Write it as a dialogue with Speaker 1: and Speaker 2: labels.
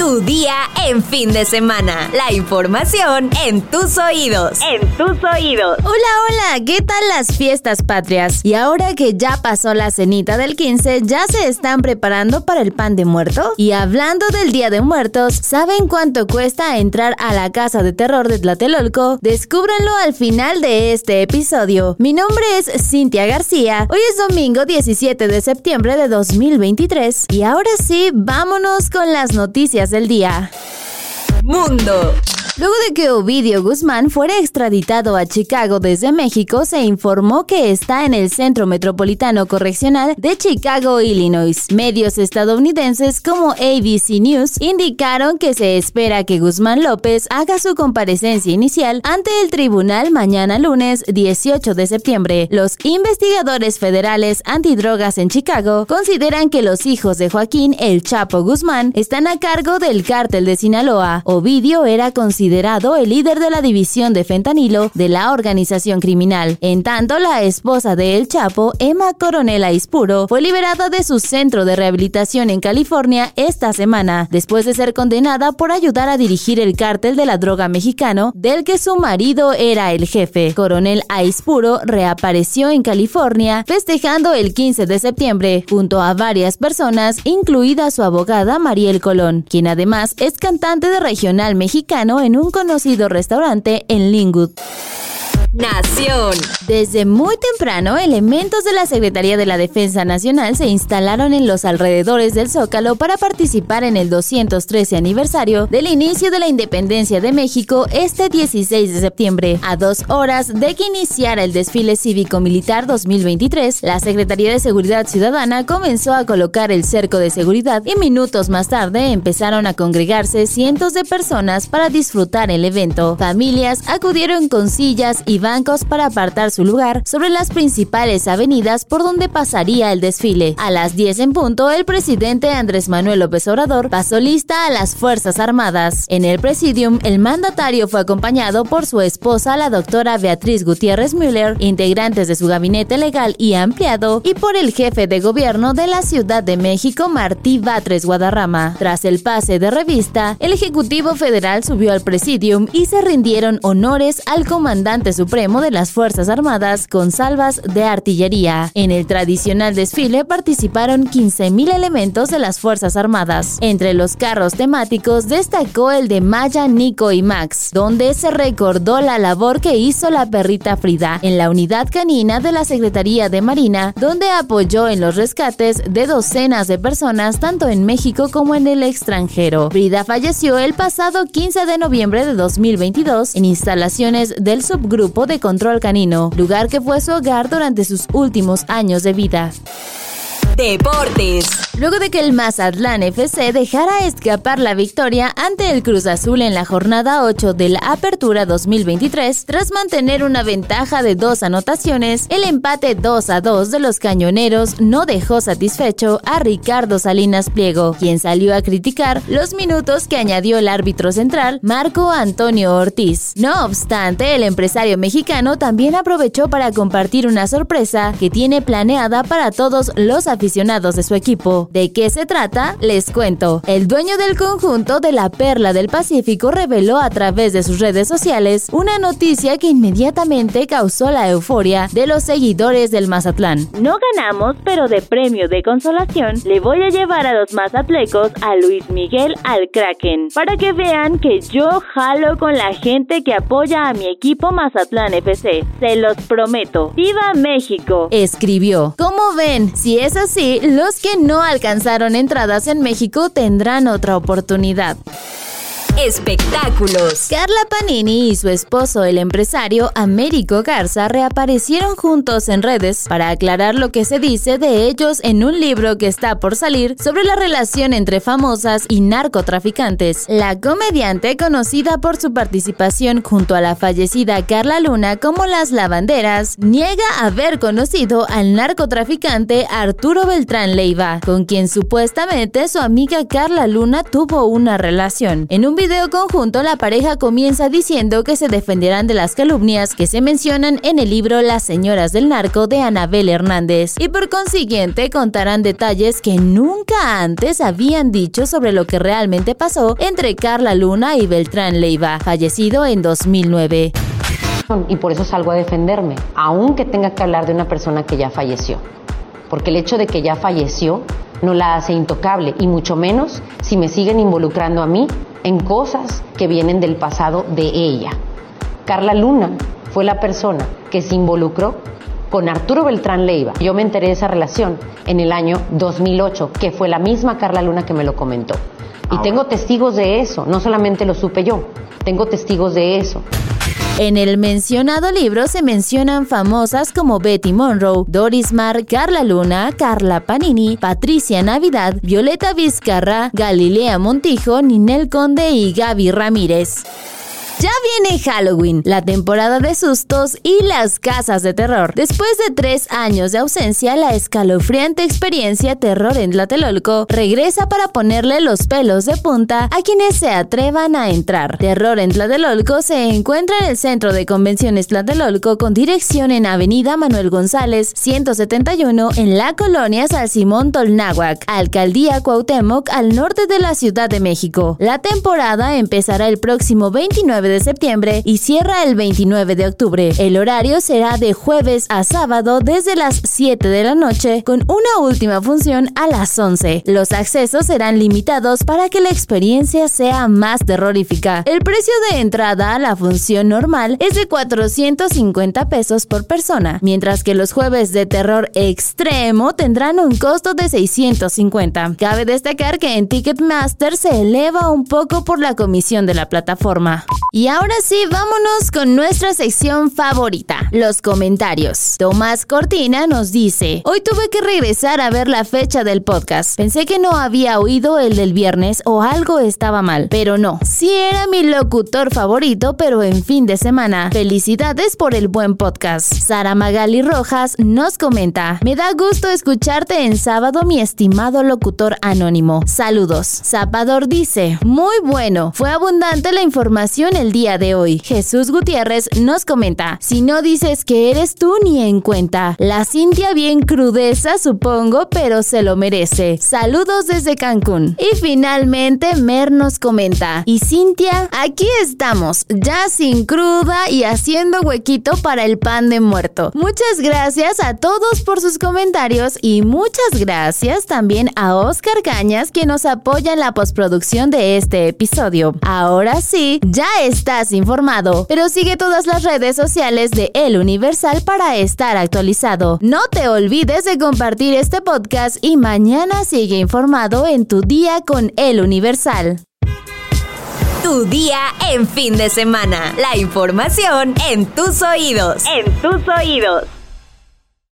Speaker 1: Tu día en fin de semana. La información en tus oídos. En tus oídos.
Speaker 2: Hola, hola, ¿qué tal las fiestas patrias? Y ahora que ya pasó la cenita del 15, ¿ya se están preparando para el pan de muerto? Y hablando del Día de Muertos, ¿saben cuánto cuesta entrar a la casa de terror de Tlatelolco? Descúbranlo al final de este episodio. Mi nombre es Cintia García. Hoy es domingo 17 de septiembre de 2023 y ahora sí, vámonos con las noticias del día.
Speaker 1: Mundo.
Speaker 2: Luego de que Ovidio Guzmán fuera extraditado a Chicago desde México, se informó que está en el Centro Metropolitano Correccional de Chicago, Illinois. Medios estadounidenses como ABC News indicaron que se espera que Guzmán López haga su comparecencia inicial ante el tribunal mañana lunes 18 de septiembre. Los investigadores federales antidrogas en Chicago consideran que los hijos de Joaquín El Chapo Guzmán están a cargo del cártel de Sinaloa. Ovidio era considerado el líder de la división de fentanilo de la organización criminal. En tanto, la esposa de El Chapo, Emma Coronel Ispuro, fue liberada de su centro de rehabilitación en California esta semana, después de ser condenada por ayudar a dirigir el cártel de la droga mexicano, del que su marido era el jefe. Coronel Aispuro reapareció en California festejando el 15 de septiembre junto a varias personas, incluida su abogada Mariel Colón, quien además es cantante de regional mexicano en un conocido restaurante en Lingwood.
Speaker 1: Nación.
Speaker 2: Desde muy temprano, elementos de la Secretaría de la Defensa Nacional se instalaron en los alrededores del Zócalo para participar en el 213 aniversario del inicio de la independencia de México este 16 de septiembre. A dos horas de que iniciara el desfile cívico-militar 2023, la Secretaría de Seguridad Ciudadana comenzó a colocar el cerco de seguridad y minutos más tarde empezaron a congregarse cientos de personas para disfrutar el evento. Familias acudieron con sillas y bancos para apartar su lugar sobre las principales avenidas por donde pasaría el desfile. A las 10 en punto, el presidente Andrés Manuel López Obrador pasó lista a las Fuerzas Armadas. En el presidium, el mandatario fue acompañado por su esposa, la doctora Beatriz Gutiérrez Müller, integrantes de su gabinete legal y ampliado, y por el jefe de gobierno de la Ciudad de México, Martí Batres Guadarrama. Tras el pase de revista, el Ejecutivo Federal subió al presidium y se rindieron honores al comandante supremo de las Fuerzas Armadas con salvas de artillería. En el tradicional desfile participaron 15.000 elementos de las Fuerzas Armadas. Entre los carros temáticos destacó el de Maya, Nico y Max, donde se recordó la labor que hizo la perrita Frida en la unidad canina de la Secretaría de Marina, donde apoyó en los rescates de docenas de personas tanto en México como en el extranjero. Frida falleció el pasado 15 de noviembre de 2022 en instalaciones del subgrupo de control canino, lugar que fue su hogar durante sus últimos años de vida.
Speaker 1: Deportes.
Speaker 2: Luego de que el Mazatlán FC dejara escapar la victoria ante el Cruz Azul en la jornada 8 de la Apertura 2023, tras mantener una ventaja de dos anotaciones, el empate 2 a 2 de los cañoneros no dejó satisfecho a Ricardo Salinas Pliego, quien salió a criticar los minutos que añadió el árbitro central Marco Antonio Ortiz. No obstante, el empresario mexicano también aprovechó para compartir una sorpresa que tiene planeada para todos los aficionados de su equipo. ¿De qué se trata? Les cuento. El dueño del conjunto de la Perla del Pacífico reveló a través de sus redes sociales una noticia que inmediatamente causó la euforia de los seguidores del Mazatlán.
Speaker 3: No ganamos, pero de premio de consolación le voy a llevar a los mazatlecos a Luis Miguel al Kraken para que vean que yo jalo con la gente que apoya a mi equipo Mazatlán FC. Se los prometo. ¡Viva México!
Speaker 2: Escribió. Como ven, si es así, los que no alcanzaron entradas en México tendrán otra oportunidad.
Speaker 1: Espectáculos.
Speaker 2: Carla Panini y su esposo, el empresario Américo Garza, reaparecieron juntos en redes para aclarar lo que se dice de ellos en un libro que está por salir sobre la relación entre famosas y narcotraficantes. La comediante, conocida por su participación junto a la fallecida Carla Luna como Las Lavanderas, niega haber conocido al narcotraficante Arturo Beltrán Leiva, con quien supuestamente su amiga Carla Luna tuvo una relación. En un video video conjunto, la pareja comienza diciendo que se defenderán de las calumnias que se mencionan en el libro Las señoras del narco de Anabel Hernández y por consiguiente contarán detalles que nunca antes habían dicho sobre lo que realmente pasó entre Carla Luna y Beltrán Leiva, fallecido en 2009
Speaker 4: y por eso salgo a defenderme, aunque tenga que hablar de una persona que ya falleció. Porque el hecho de que ya falleció no la hace intocable y mucho menos si me siguen involucrando a mí en cosas que vienen del pasado de ella. Carla Luna fue la persona que se involucró con Arturo Beltrán Leiva. Yo me enteré de esa relación en el año 2008, que fue la misma Carla Luna que me lo comentó. Y tengo testigos de eso, no solamente lo supe yo, tengo testigos de eso.
Speaker 2: En el mencionado libro se mencionan famosas como Betty Monroe, Doris Mar, Carla Luna, Carla Panini, Patricia Navidad, Violeta Vizcarra, Galilea Montijo, Ninel Conde y Gaby Ramírez. Ya viene Halloween, la temporada de sustos y las casas de terror. Después de tres años de ausencia, la escalofriante experiencia Terror en Tlatelolco regresa para ponerle los pelos de punta a quienes se atrevan a entrar. Terror en Tlatelolco se encuentra en el Centro de Convenciones Tlatelolco con dirección en Avenida Manuel González, 171, en la colonia Salsimón Tolnáhuac, Alcaldía Cuauhtémoc, al norte de la Ciudad de México. La temporada empezará el próximo 29 de septiembre y cierra el 29 de octubre. El horario será de jueves a sábado desde las 7 de la noche con una última función a las 11. Los accesos serán limitados para que la experiencia sea más terrorífica. El precio de entrada a la función normal es de 450 pesos por persona, mientras que los jueves de terror extremo tendrán un costo de 650. Cabe destacar que en Ticketmaster se eleva un poco por la comisión de la plataforma. Ahora sí, vámonos con nuestra sección favorita, los comentarios. Tomás Cortina nos dice, hoy tuve que regresar a ver la fecha del podcast. Pensé que no había oído el del viernes o algo estaba mal, pero no. Sí era mi locutor favorito, pero en fin de semana. Felicidades por el buen podcast. Sara Magali Rojas nos comenta, me da gusto escucharte en sábado, mi estimado locutor anónimo. Saludos. Zapador dice, muy bueno, fue abundante la información el día de hoy. Jesús Gutiérrez nos comenta, si no dices que eres tú ni en cuenta. La Cintia bien crudeza supongo, pero se lo merece. Saludos desde Cancún. Y finalmente Mer nos comenta, y Cintia, aquí estamos, ya sin cruda y haciendo huequito para el pan de muerto. Muchas gracias a todos por sus comentarios y muchas gracias también a Oscar Cañas quien nos apoya en la postproducción de este episodio. Ahora sí, ya es estás informado, pero sigue todas las redes sociales de El Universal para estar actualizado. No te olvides de compartir este podcast y mañana sigue informado en tu día con El Universal.
Speaker 1: Tu día en fin de semana. La información en tus oídos.
Speaker 3: En tus oídos.